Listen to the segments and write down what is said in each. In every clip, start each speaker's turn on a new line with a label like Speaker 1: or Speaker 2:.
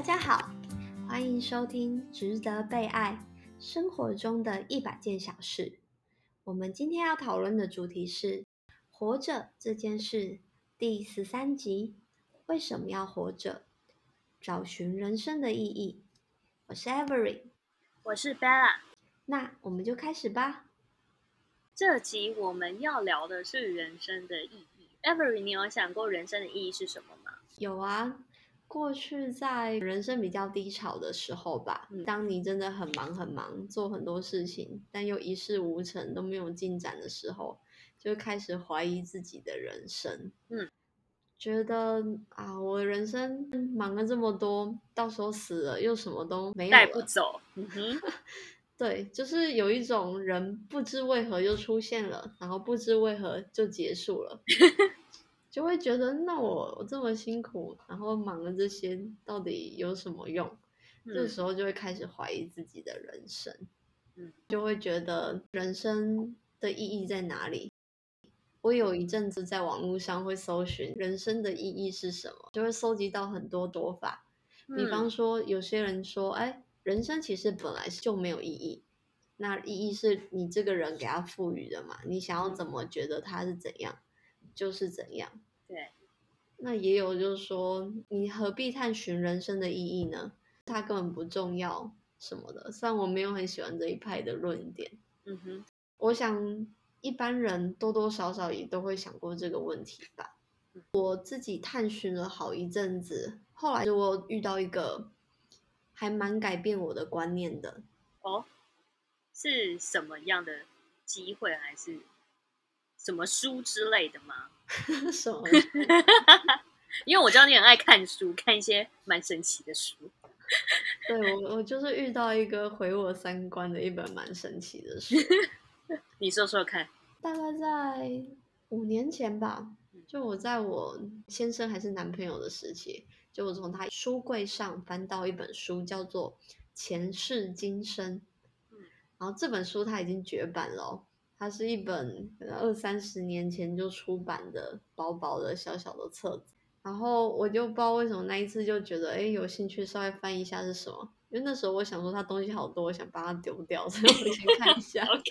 Speaker 1: 大家好，欢迎收听《值得被爱生活中的一百件小事》。我们今天要讨论的主题是活着这件事第十三集：为什么要活着？找寻人生的意义。我是 Avery，
Speaker 2: 我是 Bella。
Speaker 1: 那我们就开始吧。
Speaker 2: 这集我们要聊的是人生的意义。Avery，你有想过人生的意义是什么吗？
Speaker 1: 有啊，过去在人生比较低潮的时候吧，当你真的很忙很忙，做很多事情，但又一事无成，都没有进展的时候，就开始怀疑自己的人生。
Speaker 2: 嗯，
Speaker 1: 觉得啊，我人生忙了这么多，到时候死了又什么都没有
Speaker 2: 带不走。嗯哼。
Speaker 1: 对，就是有一种人不知为何就出现了，然后不知为何就结束了，就会觉得那我我这么辛苦，然后忙了这些，到底有什么用？这时候就会开始怀疑自己的人生，
Speaker 2: 嗯，
Speaker 1: 就会觉得人生的意义在哪里？我有一阵子在网络上会搜寻人生的意义是什么，就会搜集到很多说法，比方说有些人说，哎。人生其实本来就没有意义，那意义是你这个人给他赋予的嘛？你想要怎么觉得他是怎样，就是怎样。
Speaker 2: 对。
Speaker 1: 那也有就是说，你何必探寻人生的意义呢？它根本不重要什么的。虽然我没有很喜欢这一派的论点。
Speaker 2: 嗯哼。
Speaker 1: 我想一般人多多少少也都会想过这个问题吧。我自己探寻了好一阵子，后来我遇到一个。还蛮改变我的观念的
Speaker 2: 哦，是什么样的机会，还是什么书之类的吗？
Speaker 1: 什么？
Speaker 2: 因为我知道你很爱看书，看一些蛮神奇的书。
Speaker 1: 对我，我就是遇到一个毁我三观的一本蛮神奇的书。
Speaker 2: 你说说看。
Speaker 1: 大概在五年前吧，就我在我先生还是男朋友的时期。就我从他书柜上翻到一本书，叫做《前世今生》。然后这本书它已经绝版了，它是一本可能二三十年前就出版的薄薄的小小的册子。然后我就不知道为什么那一次就觉得，哎，有兴趣稍微翻一下是什么。因为那时候我想说，它东西好多，我想把它丢掉，所以我先看一下，
Speaker 2: OK，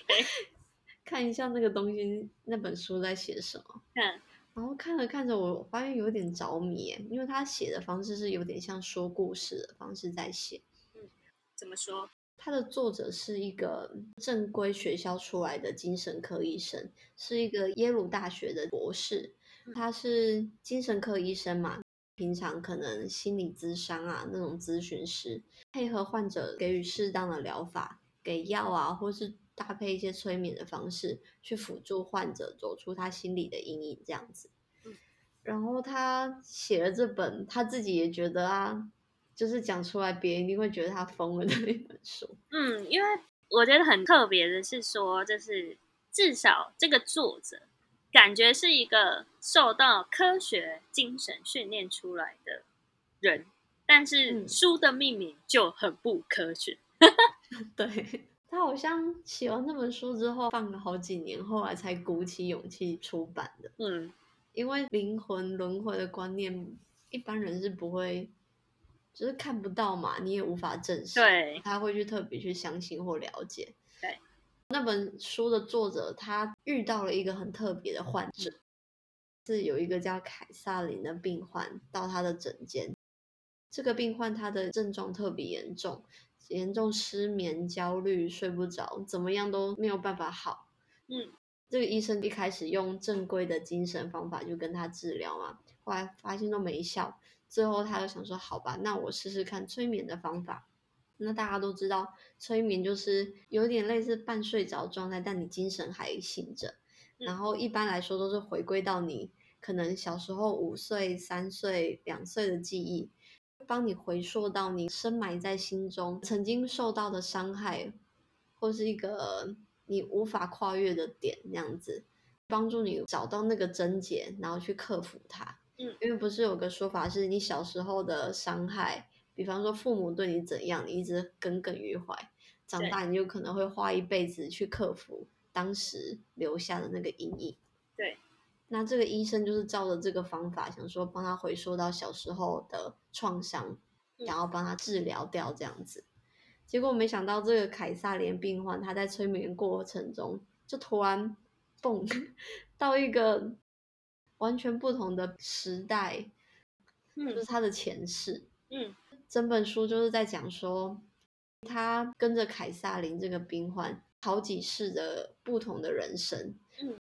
Speaker 1: 看一下那个东西，那本书在写什么。
Speaker 2: 嗯。
Speaker 1: 然后看着看着，我发现有点着迷，因为他写的方式是有点像说故事的方式在写。
Speaker 2: 嗯，怎么说？
Speaker 1: 他的作者是一个正规学校出来的精神科医生，是一个耶鲁大学的博士。他是精神科医生嘛，平常可能心理咨商啊那种咨询师，配合患者给予适当的疗法，给药啊，或是。搭配一些催眠的方式，去辅助患者走出他心里的阴影，这样子。然后他写了这本，他自己也觉得啊，就是讲出来，别人一定会觉得他疯了的一本书。
Speaker 2: 嗯，因为我觉得很特别的是说，就是至少这个作者感觉是一个受到科学精神训练出来的人，但是书的命名就很不科学。
Speaker 1: 对。他好像写完那本书之后，放了好几年，后来才鼓起勇气出版的。
Speaker 2: 嗯，
Speaker 1: 因为灵魂轮回的观念，一般人是不会，就是看不到嘛，你也无法证实。
Speaker 2: 对，
Speaker 1: 他会去特别去相信或了解。
Speaker 2: 对，
Speaker 1: 那本书的作者他遇到了一个很特别的患者，是有一个叫凯撒琳的病患到他的诊间，这个病患他的症状特别严重。严重失眠、焦虑、睡不着，怎么样都没有办法好。
Speaker 2: 嗯，
Speaker 1: 这个医生一开始用正规的精神方法就跟他治疗嘛，后来发现都没效，最后他就想说：“好吧，那我试试看催眠的方法。”那大家都知道，催眠就是有点类似半睡着状态，但你精神还醒着。然后一般来说都是回归到你可能小时候五岁、三岁、两岁的记忆。帮你回溯到你深埋在心中曾经受到的伤害，或是一个你无法跨越的点，那样子帮助你找到那个症结，然后去克服它。
Speaker 2: 嗯，
Speaker 1: 因为不是有个说法是你小时候的伤害，比方说父母对你怎样，你一直耿耿于怀，长大你就可能会花一辈子去克服当时留下的那个阴影。
Speaker 2: 对。
Speaker 1: 那这个医生就是照着这个方法，想说帮他回溯到小时候的创伤，想要帮他治疗掉这样子。结果没想到这个凯撒连病患，他在催眠过程中就突然蹦 到一个完全不同的时代，嗯就是他的前世。
Speaker 2: 嗯，
Speaker 1: 整本书就是在讲说，他跟着凯撒林这个病患好几世的不同的人生。
Speaker 2: 嗯，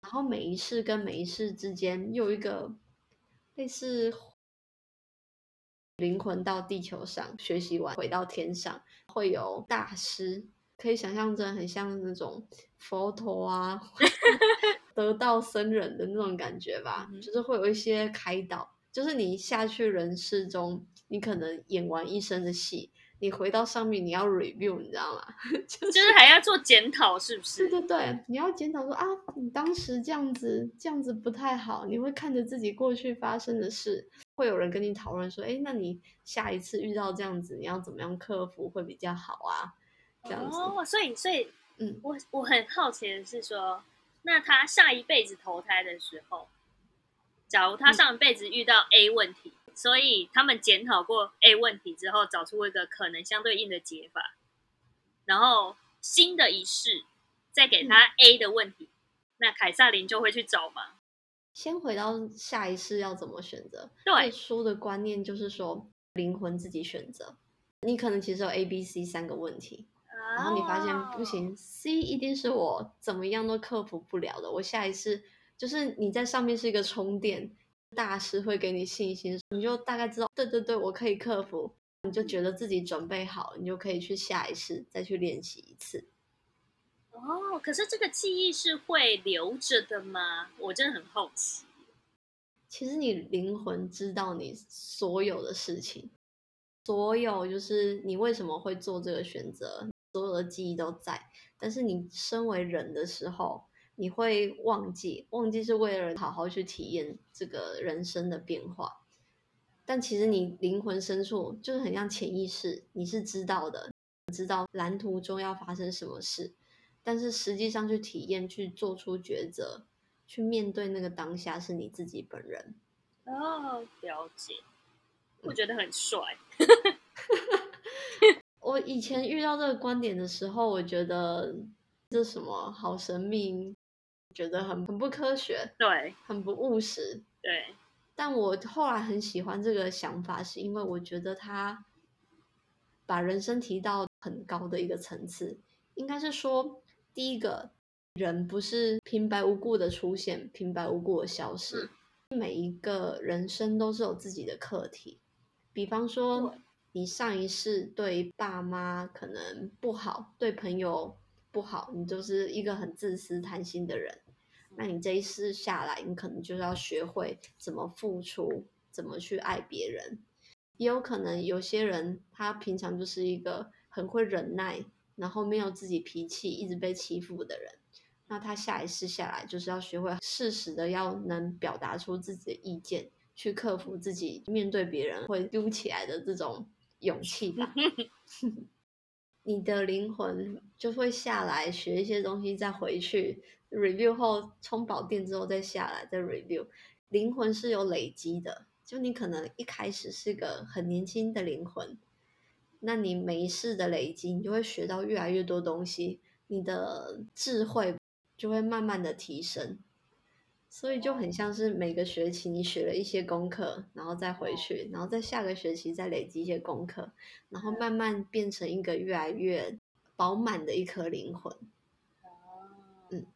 Speaker 1: 然后每一世跟每一世之间有一个类似。灵魂到地球上学习完，回到天上会有大师，可以想象着很像那种佛陀啊，得道僧人的那种感觉吧。就是会有一些开导，就是你下去人世中，你可能演完一生的戏。你回到上面，你要 review，你知道吗？
Speaker 2: 就是还要做检讨，是不是？
Speaker 1: 对对对，你要检讨说啊，你当时这样子，这样子不太好。你会看着自己过去发生的事，会有人跟你讨论说，哎，那你下一次遇到这样子，你要怎么样克服会比较好啊？这样子。
Speaker 2: 哦，所以所以，
Speaker 1: 嗯，
Speaker 2: 我我很好奇的是说，那他下一辈子投胎的时候，假如他上一辈子遇到 A 问题。所以他们检讨过 A 问题之后，找出一个可能相对应的解法，然后新的一世再给他 A 的问题，那凯撒琳就会去找嘛？
Speaker 1: 先回到下一世要怎么选择？
Speaker 2: 对，
Speaker 1: 书的观念就是说灵魂自己选择。你可能其实有 A、B、C 三个问题，然后你发现不行，C 一定是我怎么样都克服不了的。我下一次就是你在上面是一个充电。大师会给你信心，你就大概知道，对对对，我可以克服，你就觉得自己准备好，你就可以去下一次再去练习一次。
Speaker 2: 哦，可是这个记忆是会留着的吗？我真的很好奇。
Speaker 1: 其实你灵魂知道你所有的事情，所有就是你为什么会做这个选择，所有的记忆都在。但是你身为人的时候。你会忘记，忘记是为了好好去体验这个人生的变化，但其实你灵魂深处就是很像潜意识，你是知道的，知道蓝图中要发生什么事，但是实际上去体验、去做出抉择、去面对那个当下是你自己本人。
Speaker 2: 哦，了解，我觉得很帅。
Speaker 1: 我以前遇到这个观点的时候，我觉得这什么好神秘。觉得很很不科学，
Speaker 2: 对，
Speaker 1: 很不务实，
Speaker 2: 对。
Speaker 1: 但我后来很喜欢这个想法，是因为我觉得他把人生提到很高的一个层次。应该是说，第一个人不是平白无故的出现，平白无故的消失。每一个人生都是有自己的课题。比方说，你上一世对爸妈可能不好，对朋友不好，你就是一个很自私、贪心的人。那你这一世下来，你可能就是要学会怎么付出，怎么去爱别人。也有可能有些人他平常就是一个很会忍耐，然后没有自己脾气，一直被欺负的人。那他下一世下来就是要学会适时的要能表达出自己的意见，去克服自己面对别人会丢起来的这种勇气吧。你的灵魂就会下来学一些东西，再回去 review 后充饱电之后再下来再 review。灵魂是有累积的，就你可能一开始是个很年轻的灵魂，那你每一世的累积，你就会学到越来越多东西，你的智慧就会慢慢的提升。所以就很像是每个学期你学了一些功课，然后再回去，然后在下个学期再累积一些功课，然后慢慢变成一个越来越饱满的一颗灵魂。嗯，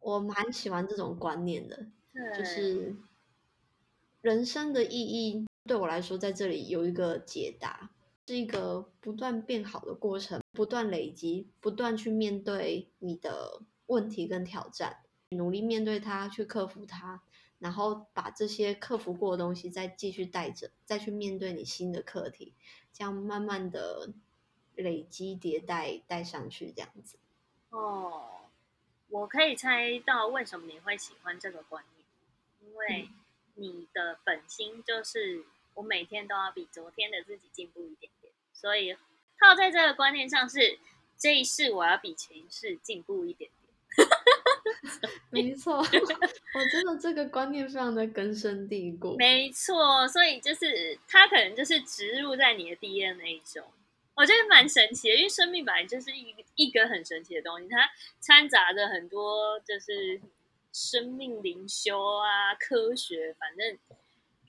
Speaker 1: 我蛮喜欢这种观念的，就是人生的意义对我来说，在这里有一个解答，是一个不断变好的过程，不断累积，不断去面对你的问题跟挑战。努力面对它，去克服它，然后把这些克服过的东西再继续带着，再去面对你新的课题，这样慢慢的累积迭代带上去，这样子。
Speaker 2: 哦，我可以猜到为什么你会喜欢这个观念，因为你的本心就是我每天都要比昨天的自己进步一点点，所以套在这个观念上是这一世我要比前一世进步一点点。
Speaker 1: 没错，我真的这个观念非常的根深蒂固。
Speaker 2: 没错，所以就是它可能就是植入在你的 DNA 中，我觉得蛮神奇的，因为生命本来就是一一个很神奇的东西，它掺杂着很多就是生命灵修啊、科学，反正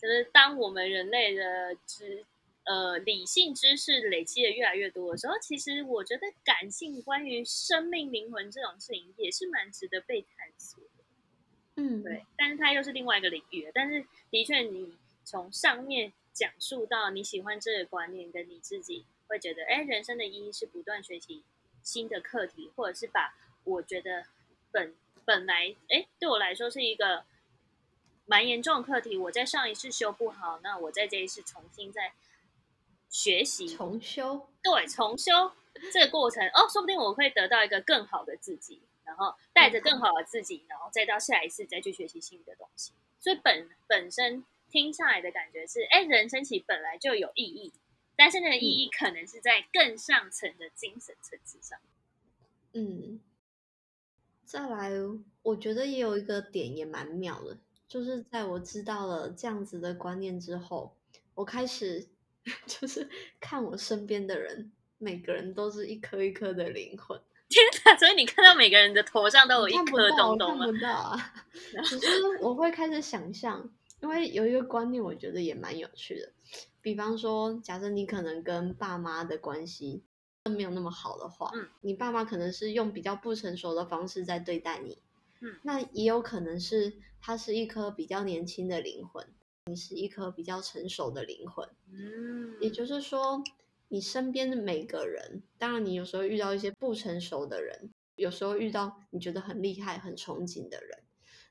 Speaker 2: 就是当我们人类的知呃理性知识累积的越来越多的时候，其实我觉得感性关于生命灵魂这种事情也是蛮值得被探索的。
Speaker 1: 嗯，
Speaker 2: 对，但是它又是另外一个领域。但是的确，你从上面讲述到你喜欢这个观念，跟你自己会觉得，哎，人生的意义是不断学习新的课题，或者是把我觉得本本来哎对我来说是一个蛮严重的课题，我在上一次修不好，那我在这一次重新再学习。
Speaker 1: 重修，
Speaker 2: 对，重修这个过程哦，说不定我会得到一个更好的自己，然后带着更好的自己，然后再到下一次再去学习新的东西。所以本本身听下来的感觉是，哎，人生其实本来就有意义，但是那个意义可能是在更上层的精神层次上。
Speaker 1: 嗯，再来，我觉得也有一个点也蛮妙的，就是在我知道了这样子的观念之后，我开始 就是看我身边的人，每个人都是一颗一颗的灵魂。
Speaker 2: 天哪！所以你看到每个人的头上都有一颗
Speaker 1: 看不到？看不到啊。只是我会开始想象，因为有一个观念，我觉得也蛮有趣的。比方说，假设你可能跟爸妈的关系没有那么好的话，
Speaker 2: 嗯
Speaker 1: 你爸妈可能是用比较不成熟的方式在对待你，
Speaker 2: 嗯
Speaker 1: 那也有可能是他是一颗比较年轻的灵魂，你是一颗比较成熟的灵魂。
Speaker 2: 嗯，
Speaker 1: 也就是说，你身边的每个人，当然你有时候遇到一些不成熟的人，有时候遇到你觉得很厉害、很憧憬的人，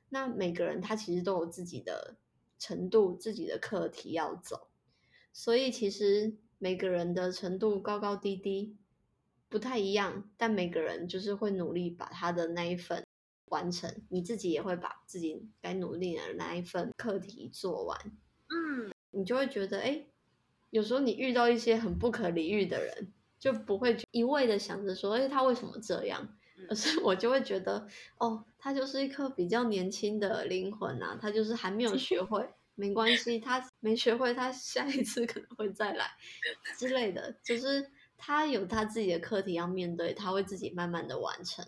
Speaker 1: 那每个人他其实都有自己的程度、自己的课题要走，所以其实每个人的程度高高低低不太一样，但每个人就是会努力把他的那一份完成，你自己也会把自己该努力的那一份课题做完。
Speaker 2: 嗯，
Speaker 1: 你就会觉得，哎，有时候你遇到一些很不可理喻的人，就不会一味的想着说，哎，他为什么这样？
Speaker 2: 嗯
Speaker 1: 而是我就会觉得，哦，他就是一颗比较年轻的灵魂啊，他就是还没有学会，没关系，他没学会，他下一次可能会再来之类的，就是他有他自己的课题要面对，他会自己慢慢的完成。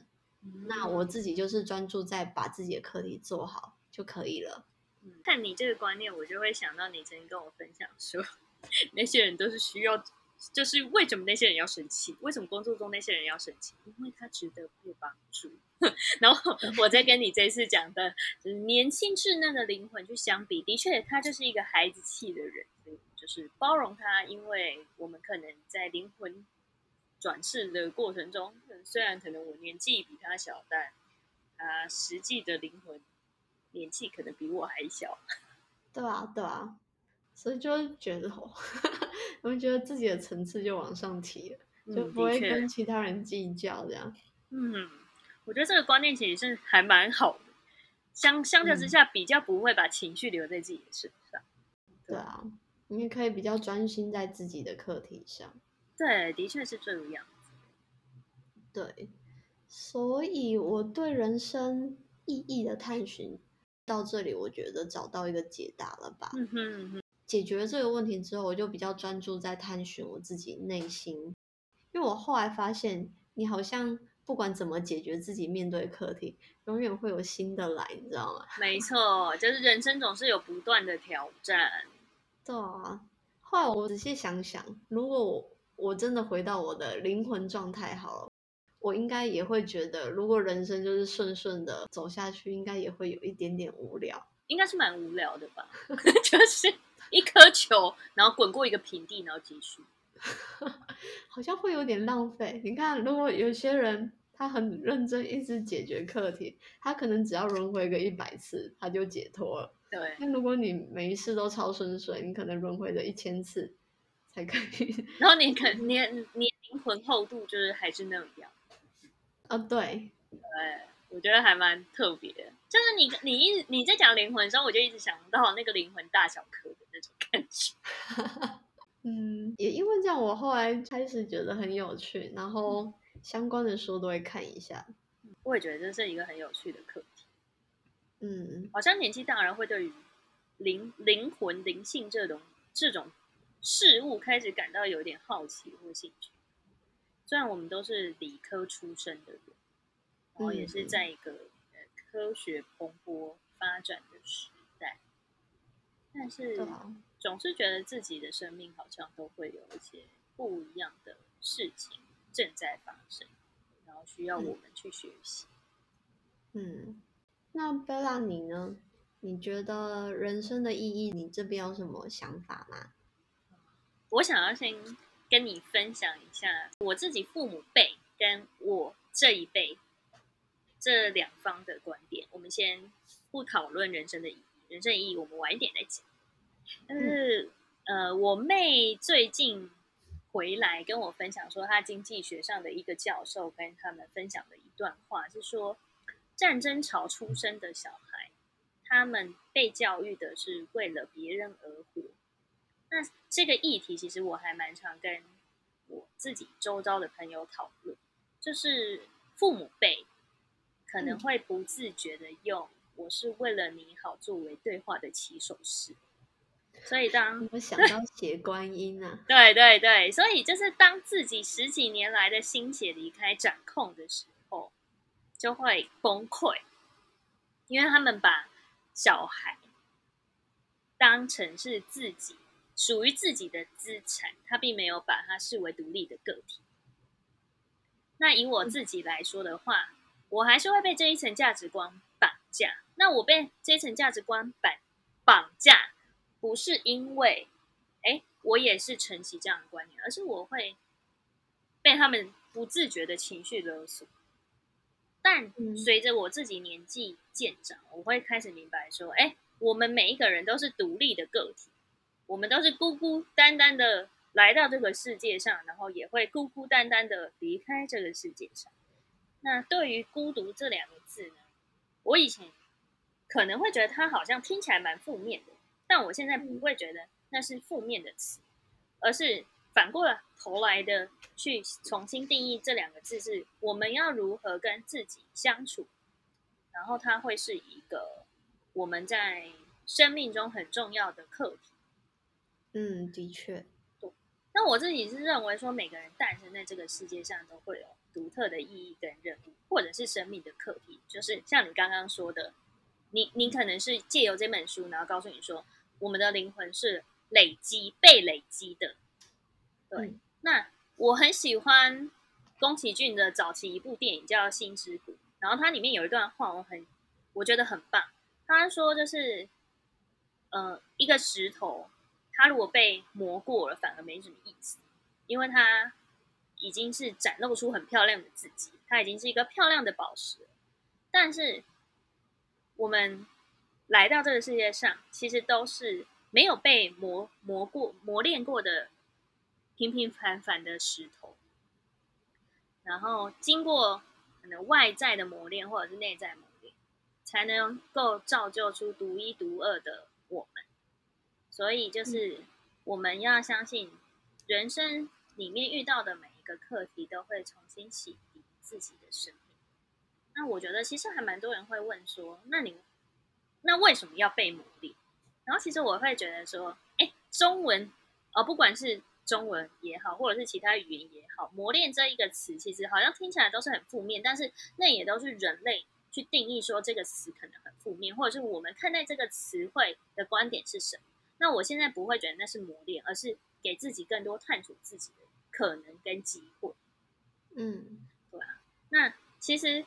Speaker 1: 那我自己就是专注在把自己的课题做好就可以了。
Speaker 2: 嗯看你这个观念，我就会想到你曾经跟我分享说，那些人都是需要，就是为什么那些人要生气？为什么工作中那些人要生气？因为他值得被帮助。然后 我再跟你这次讲的，就是年轻稚嫩的灵魂去相比，的确他就是一个孩子气的人，就是包容他，因为我们可能在灵魂转世的过程中，虽然可能我年纪比他小，但他实际的灵魂年纪可能比我还小。
Speaker 1: 对啊，对啊，所以就会觉得，哦我们觉得自己的层次就往上提了，就
Speaker 2: 嗯
Speaker 1: 不会跟其他人计较这样。
Speaker 2: 嗯，我觉得这个观念其实是还蛮好的，相相较之
Speaker 1: 嗯
Speaker 2: 下，比较不会把情绪留在自己的身上。
Speaker 1: 对啊，你也可以比较专心在自己的课题上。
Speaker 2: 对，的确是这样。
Speaker 1: 对，所以我对人生意义的探寻到这里，我觉得找到一个解答了吧。
Speaker 2: 嗯哼嗯哼，
Speaker 1: 解决了这个问题之后，我就比较专注在探寻我自己内心，因为我后来发现，你好像不管怎么解决自己面对的课题，永远会有新的来，你知道吗？
Speaker 2: 没错，就是人生总是有不断的挑战。
Speaker 1: 对啊，后来我仔细想想，如果我我真的回到我的灵魂状态好了，我应该也会觉得，如果人生就是顺顺的走下去，应该也会有一点点无聊。
Speaker 2: 应该是蛮无聊的吧？就是一颗球，然后滚过一个平地，然后结束。
Speaker 1: 好像会有点浪费。你看，如果有些人他很认真，一直解决课题，他可能只要轮回个一百次，他就解脱了。
Speaker 2: 对，
Speaker 1: 那如果你每一次都超顺遂，你可能轮回了一千次才可以。
Speaker 2: 然后你可你你灵魂厚度就是还是那样。
Speaker 1: 啊，对，
Speaker 2: 对，我觉得还蛮特别的。就是你你一你在讲灵魂的时候，我就一直想到那个灵魂大小颗的那种感觉。
Speaker 1: 嗯，也因为这样，我后来开始觉得很有趣，然后相关的书都会看一下。
Speaker 2: 我也觉得这是一个很有趣的课题。
Speaker 1: 嗯
Speaker 2: 好像年纪大人会对于灵灵魂、灵性这种这种事物开始感到有点好奇或兴趣。虽然我们都是理科出身的人，然后也是在一个呃科学蓬勃发展的时代，但是总是觉得自己的生命好像都会有一些不一样的事情正在发生，然后需要我们去学习。
Speaker 1: 嗯，那贝拉你呢？你觉得人生的意义，你这边有什么想法吗？
Speaker 2: 我想要先跟你分享一下我自己父母辈跟我这一辈这两方的观点。我们先不讨论人生的意义，人生意义我们晚一点再讲。但是，呃，我妹最近回来跟我分享说，她经济学上的一个教授跟他们分享的一段话是说，战争潮出生的小孩，他们被教育的是为了别人而活。那这个议题其实我还蛮常跟我自己周遭的朋友讨论，就是父母辈可能会不自觉的用“我是为了你好”作为对话的起手式，所以当
Speaker 1: 我想 到写观音啊，
Speaker 2: 对对对，所以就是当自己十几年来的心血离开掌控的时候，就会崩溃，因为他们把小孩当成是自己属于自己的资产，他并没有把它视为独立的个体。那以我自己来说的话，我还是会被这一层价值观绑架。那我被这一层价值观绑绑架，不是因为，哎，我也是承袭这样的观念，而是我会被他们不自觉的情绪勒索。但
Speaker 1: 嗯
Speaker 2: 随着我自己年纪渐长，我会开始明白说，哎，我们每一个人都是独立的个体，我们都是孤孤单单的来到这个世界上，然后也会孤孤单单的离开这个世界上。那对于孤独这两个字呢，我以前可能会觉得它好像听起来蛮负面的，但我现在不会觉得那是负面的词，而是反过头来的去重新定义这两个字，是我们要如何跟自己相处，然后它会是一个我们在生命中很重要的课题。
Speaker 1: 嗯，的确，
Speaker 2: 那我自己是认为说，每个人诞生在这个世界上都会有独特的意义跟任务，或者是生命的课题。就是像你刚刚说的，你你可能是借由这本书，然后告诉你说，我们的灵魂是累积被累积的。对，
Speaker 1: 嗯
Speaker 2: 那我很喜欢宫崎骏的早期一部电影叫《星之谷》，然后它里面有一段话，我很我觉得很棒。他说就是，呃，一个石头，它如果被磨过了，反而没什么意思，因为它已经是展露出很漂亮的自己，它已经是一个漂亮的宝石。但是我们来到这个世界上，其实都是没有被磨磨过、磨练过的平平凡凡的石头，然后经过可能外在的磨练，或者是内在磨练，才能够造就出独一无二的我们。所以，就是我们要相信，人生里面遇到的每一个课题，都会重新洗涤自己的生命。那我觉得，其实还蛮多人会问说，那你那为什么要被磨练？然后，其实我会觉得说，哎，中文，呃，不管是中文也好，或者是其他语言也好，磨练这一个词，其实好像听起来都是很负面，但是那也都是人类去定义说这个词可能很负面，或者是我们看待这个词汇的观点是什么。那我现在不会觉得那是磨练，而是给自己更多探索自己的可能跟机会。
Speaker 1: 嗯对啊
Speaker 2: 那其实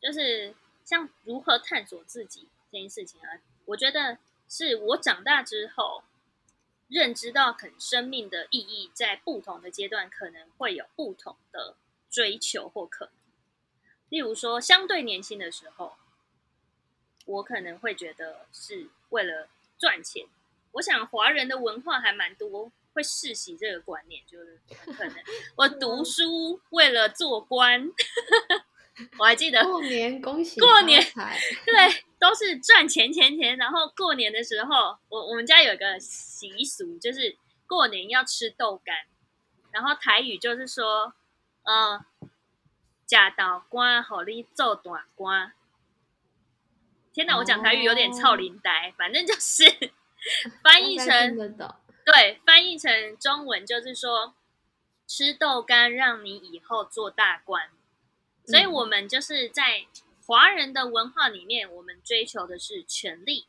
Speaker 2: 就是像如何探索自己这件事情啊，我觉得是我长大之后认知到，可能生命的意义在不同的阶段可能会有不同的追求或可能。例如说，相对年轻的时候，我可能会觉得是为了赚钱。我想华人的文化还蛮多会世袭这个观念，就是可能 我读书为了做官。我还记得
Speaker 1: 过年恭喜
Speaker 2: 过年对，都是赚钱钱钱。然后过年的时候，我我们家有一个习俗，就是过年要吃豆干。然后台语就是说，嗯，假刀官好你做短官。天哪，我讲台语有点操灵呆，反正就是 翻译成
Speaker 1: 得
Speaker 2: 对，翻译成中文就是说，吃豆干让你以后做大官。所以，我们就是在华人的文化里面，我们追求的是权力，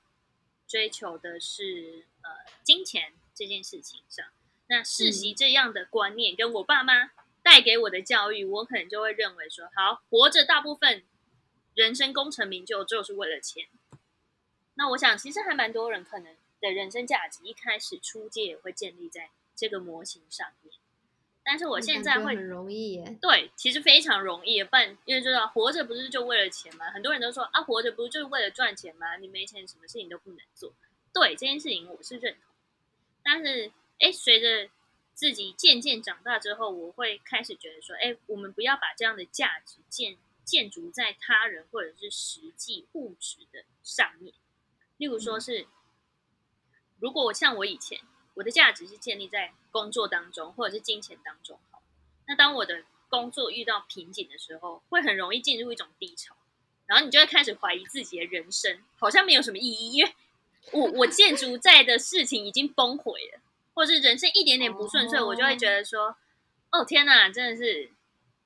Speaker 2: 追求的是呃金钱这件事情上。那世袭这样的观念，跟我爸妈带给我的教育，我可能就会认为说，好，活着大部分人生功成名就就是为了钱。那我想，其实还蛮多人可能的人生价值一开始出界也会建立在这个模型上面。但是我现在会
Speaker 1: 很容易耶，
Speaker 2: 对，其实非常容易。不然，因为知道活着不是就为了钱吗？很多人都说啊，活着不是就是为了赚钱吗？你没钱，什么事情都不能做。对这件事情，我是认同。但是，哎，随着自己渐渐长大之后，我会开始觉得说，哎，我们不要把这样的价值建建筑在他人或者是实际物质的上面。例如说是，如果我像我以前，我的价值是建立在工作当中或者是金钱当中，好，那当我的工作遇到瓶颈的时候，会很容易进入一种低潮，然后你就会开始怀疑自己的人生，好像没有什么意义，因为我我建筑在的事情已经崩毁了，或者是人生一点点不顺遂，我就会觉得说，哦天哪，真的是，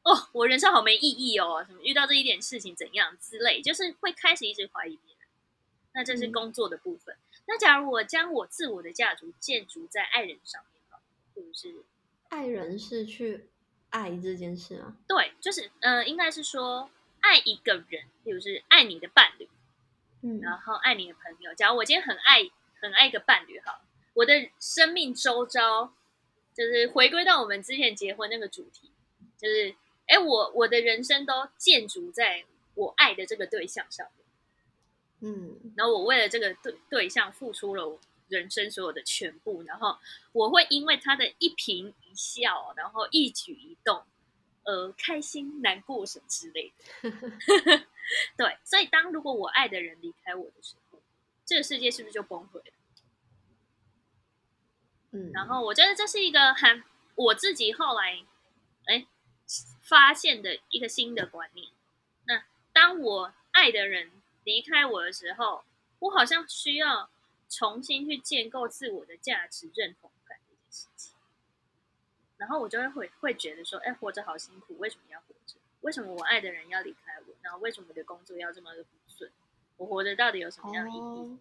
Speaker 2: 哦我人生好没意义哦，什么遇到这一点事情怎样之类，就是会开始一直怀疑别人。那这是工作的部分。那假如我将我自我的价值建筑在爱人上面，是不是？
Speaker 1: 爱人是去爱这件事啊？
Speaker 2: 对，就是呃，应该是说爱一个人，比如是爱你的伴侣，
Speaker 1: 嗯，
Speaker 2: 然后爱你的朋友。假如我今天很爱很爱一个伴侣，好，我的生命周遭就是回归到我们之前结婚那个主题，就是哎，我我的人生都建筑在我爱的这个对象上面。
Speaker 1: 嗯，
Speaker 2: 然后我为了这个对对象付出了我人生所有的全部，然后我会因为他的一颦一笑，然后一举一动，呃，开心、难过什么之类的。对，所以当如果我爱的人离开我的时候，这个世界是不是就崩溃了？
Speaker 1: 嗯，
Speaker 2: 然后我觉得这是一个很我自己后来哎发现的一个新的观念。那当我爱的人。离开我的时候，我好像需要重新去建构自我的价值认同感这件事情，然后我就会会会觉得说，哎，活着好辛苦，为什么要活着？为什么我爱的人要离开我？然后为什么我的工作要这么的不顺？我活着到底有什么样的意义？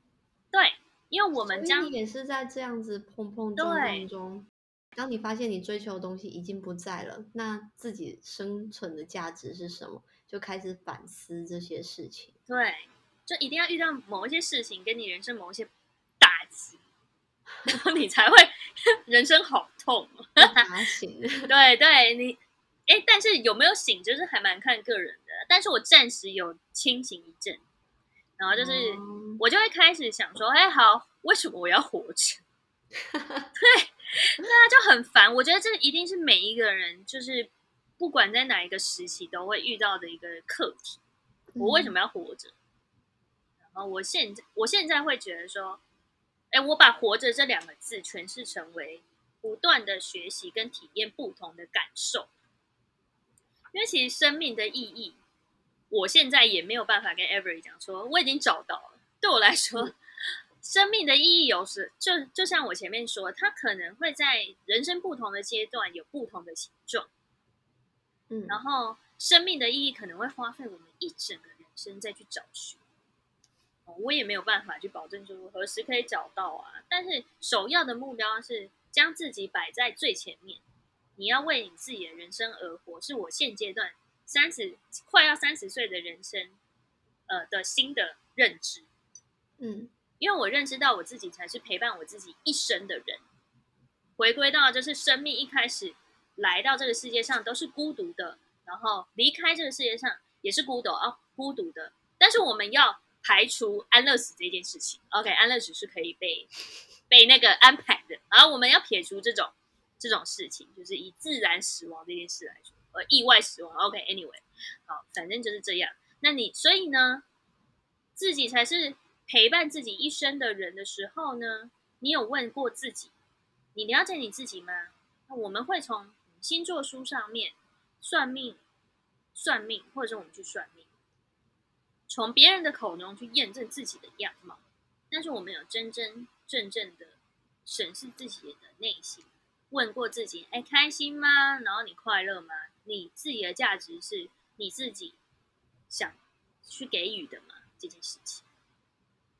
Speaker 2: 对，因为我们将
Speaker 1: 也是在这样子碰碰撞撞中，当你发现你追求的东西已经不在了，那自己生存的价值是什么？就开始反思这些事情。
Speaker 2: 对。就一定要遇到某一些事情，跟你人生某一些打击，然后你才会 人生好痛。
Speaker 1: 打醒，
Speaker 2: 对对，你哎，但是有没有醒，就是还蛮看个人的。但是我暂时有清醒一阵，然后就是我就会开始想说，哎，好，为什么我要活着？对，对啊，就很烦。我觉得这一定是每一个人，就是不管在哪一个时期都会遇到的一个课题。我为什么要活着？啊，我现在我现在会觉得说，哎，我把“活着”这两个字诠释成为不断的学习跟体验不同的感受，因为其实生命的意义，我现在也没有办法跟 Every 讲说我已经找到了。对我来说，生命的意义有时就就像我前面说，它可能会在人生不同的阶段有不同的形状，
Speaker 1: 嗯，
Speaker 2: 然后生命的意义可能会花费我们一整个人生再去找寻。我也没有办法去保证说何时可以找到啊，但是首要的目标是将自己摆在最前面。你要为你自己的人生而活，是我现阶段三十快要三十岁的人生，呃的新的认知。
Speaker 1: 嗯，
Speaker 2: 因为我认识到我自己才是陪伴我自己一生的人。回归到就是生命一开始来到这个世界上都是孤独的，然后离开这个世界上也是孤独哦，孤独的。但是我们要。排除安乐死这件事情，OK，安乐死是可以被 被那个安排的。然后我们要撇除这种这种事情，就是以自然死亡这件事来说，呃，意外死亡，OK，Anyway，好，反正就是这样。那你所以呢，自己才是陪伴自己一生的人的时候呢，你有问过自己，你了解你自己吗？那我们会从星座书上面算命，算命，或者是我们去算命。从别人的口中去验证自己的样貌，但是我们有真真正正的审视自己的内心，问过自己：哎，开心吗？然后你快乐吗？你自己的价值是你自己想去给予的吗？这件事情，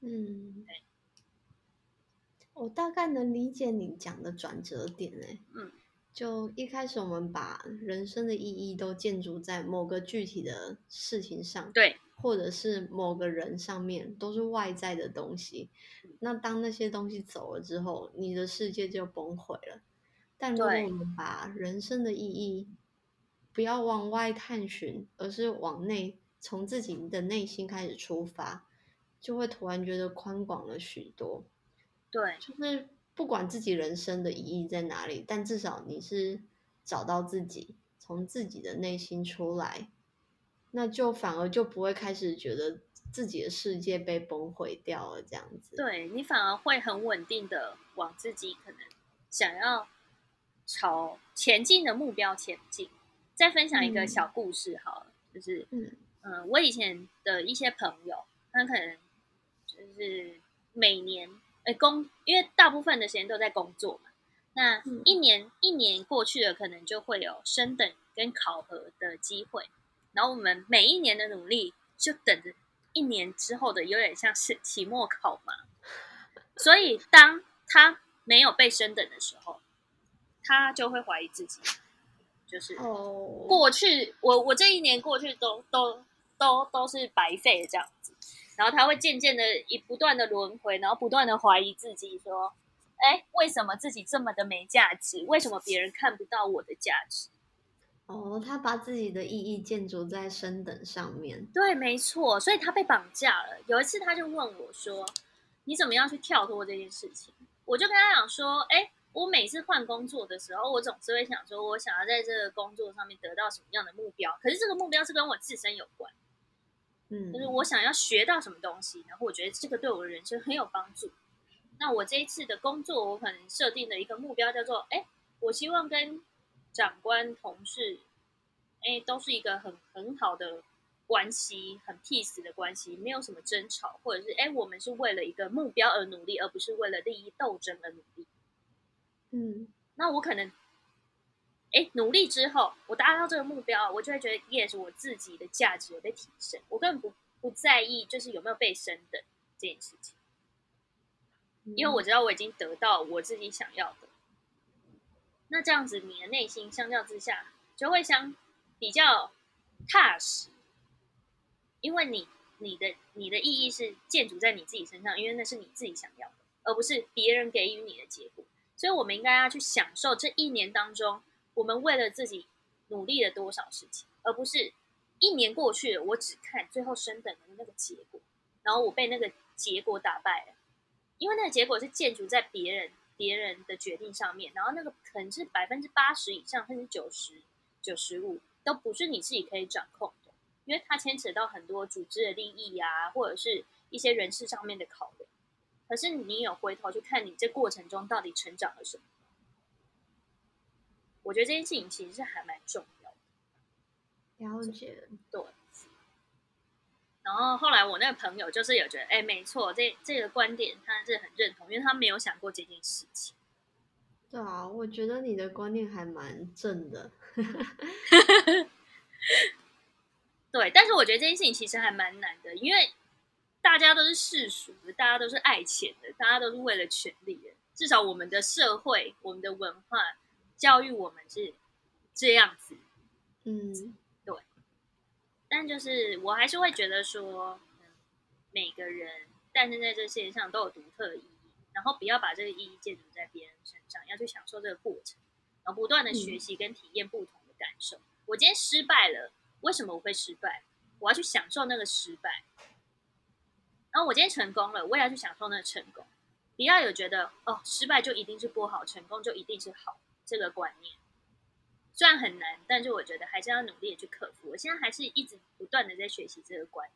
Speaker 1: 嗯，对，我大概能理解你讲的转折点哎，嗯。就一开始，我们把人生的意义都建筑在某个具体的事情上，
Speaker 2: 对，
Speaker 1: 或者是某个人上面，都是外在的东西。那当那些东西走了之后，你的世界就崩溃了。但如果我们把人生的意义不要往外探寻，而是往内，从自己的内心开始出发，就会突然觉得宽广了许多。
Speaker 2: 对，
Speaker 1: 就是。不管自己人生的意义在哪里，但至少你是找到自己，从自己的内心出来，那就反而就不会开始觉得自己的世界被崩毁掉了这样子。
Speaker 2: 对你反而会很稳定的往自己可能想要朝前进的目标前进。再分享一个小故事好了，就是嗯嗯，我以前的一些朋友，他可能就是每年。呃，工，因为大部分的时间都在工作嘛，那一年一年过去了，可能就会有升等跟考核的机会，然后我们每一年的努力，就等着一年之后的，有点像是期末考嘛。所以当他没有被升等的时候，他就会怀疑自己，就是过去我我这一年过去都都都都是白费的这样子。然后他会渐渐的一不断的轮回，然后不断的怀疑自己，说：“哎，为什么自己这么的没价值？为什么别人看不到我的价值？”
Speaker 1: 哦，他把自己的意义建筑在升等上面。
Speaker 2: 对，没错，所以他被绑架了。有一次，他就问我说：“你怎么样去跳脱这件事情？”我就跟他讲说：“哎，我每次换工作的时候，我总是会想说，我想要在这个工作上面得到什么样的目标？可是这个目标是跟我自身有关。”嗯就是我想要学到什么东西，然后我觉得这个对我的人生很有帮助。那我这一次的工作，我可能设定的一个目标叫做：哎，我希望跟长官、同事，哎，都是一个很很好的关系，很 peace 的关系，没有什么争吵，或者是哎，我们是为了一个目标而努力，而不是为了利益斗争而努力。
Speaker 1: 嗯，
Speaker 2: 那我可能。哎，努力之后，我达到这个目标，我就会觉得，yes，我自己的价值有被提升。我根本不不在意，就是有没有被升等这件事情，因为我知道我已经得到我自己想要的。那这样子，你的内心相较之下就会相比较踏实，因为你你的你的意义是建筑在你自己身上，因为那是你自己想要的，而不是别人给予你的结果。所以，我们应该要去享受这一年当中。我们为了自己努力了多少事情，而不是一年过去了，我只看最后升等的那个结果，然后我被那个结果打败了，因为那个结果是建筑在别人别人的决定上面，然后那个可能是百分之八十以上，甚至九十九十五都不是你自己可以掌控的，因为它牵扯到很多组织的利益啊，或者是一些人事上面的考量。可是你有回头去看你这过程中到底成长了什么？我觉得这件事情其实是还蛮重要
Speaker 1: 的，了解
Speaker 2: 对。然后后来我那个朋友就是有觉得，哎，没错，这这个观点他是很认同，因为他没有想过这件事情。
Speaker 1: 对啊，我觉得你的观念还蛮正的。
Speaker 2: 对，但是我觉得这件事情其实还蛮难的，因为大家都是世俗的，大家都是爱钱的，大家都是为了权利的。至少我们的社会，我们的文化。教育我们是这样子，
Speaker 1: 嗯，
Speaker 2: 对。但就是我还是会觉得说，每个人诞生在这世界上都有独特的意义，然后不要把这个意义建筑在别人身上，要去享受这个过程，然后不断的学习跟体验不同的感受。我今天失败了，为什么我会失败？我要去享受那个失败。然后我今天成功了，我也要去享受那个成功。不要有觉得哦，失败就一定是不好，成功就一定是好。这个观念虽然很难，但是我觉得还是要努力的去克服。我现在还是一直不断的在学习这个观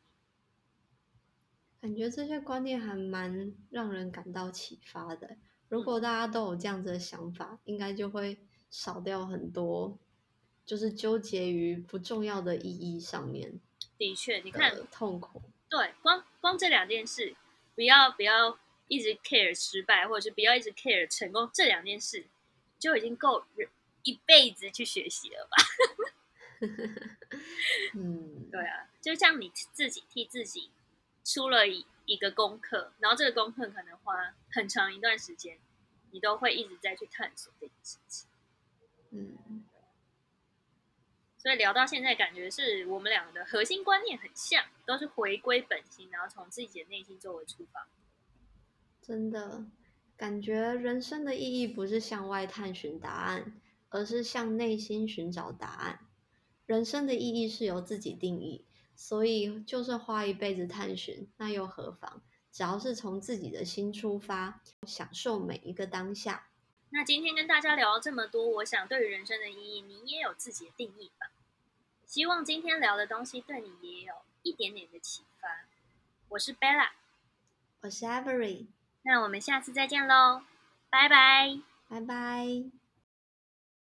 Speaker 2: 念，
Speaker 1: 感觉这些观念还蛮让人感到启发的。如果大家都有这样子的想法，应该就会少掉很多，就是纠结于不重要的意义上面。
Speaker 2: 的确，你看
Speaker 1: 痛苦。
Speaker 2: 对，光光这两件事，不要不要一直 care 失败，或者是不要一直 care 成功，这两件事就已经够一辈子去学习了吧？
Speaker 1: 嗯，
Speaker 2: 对啊，就像你自己替自己出了一一个功课，然后这个功课可能花很长一段时间，你都会一直在去探索这件事情。
Speaker 1: 嗯，
Speaker 2: 所以聊到现在，感觉是我们两个的核心观念很像，都是回归本心，然后从自己的内心作为出发。
Speaker 1: 真的感觉人生的意义不是向外探寻答案，而是向内心寻找答案。人生的意义是由自己定义，所以就算花一辈子探寻，那又何妨？只要是从自己的心出发，享受每一个当下。
Speaker 2: 那今天跟大家聊了这么多，我想对于人生的意义，你也有自己的定义吧？希望今天聊的东西对你也有一点点的启发。我是 Bella，
Speaker 1: 我是 Avery，
Speaker 2: 那我们下次再见喽，拜拜，
Speaker 1: 拜拜。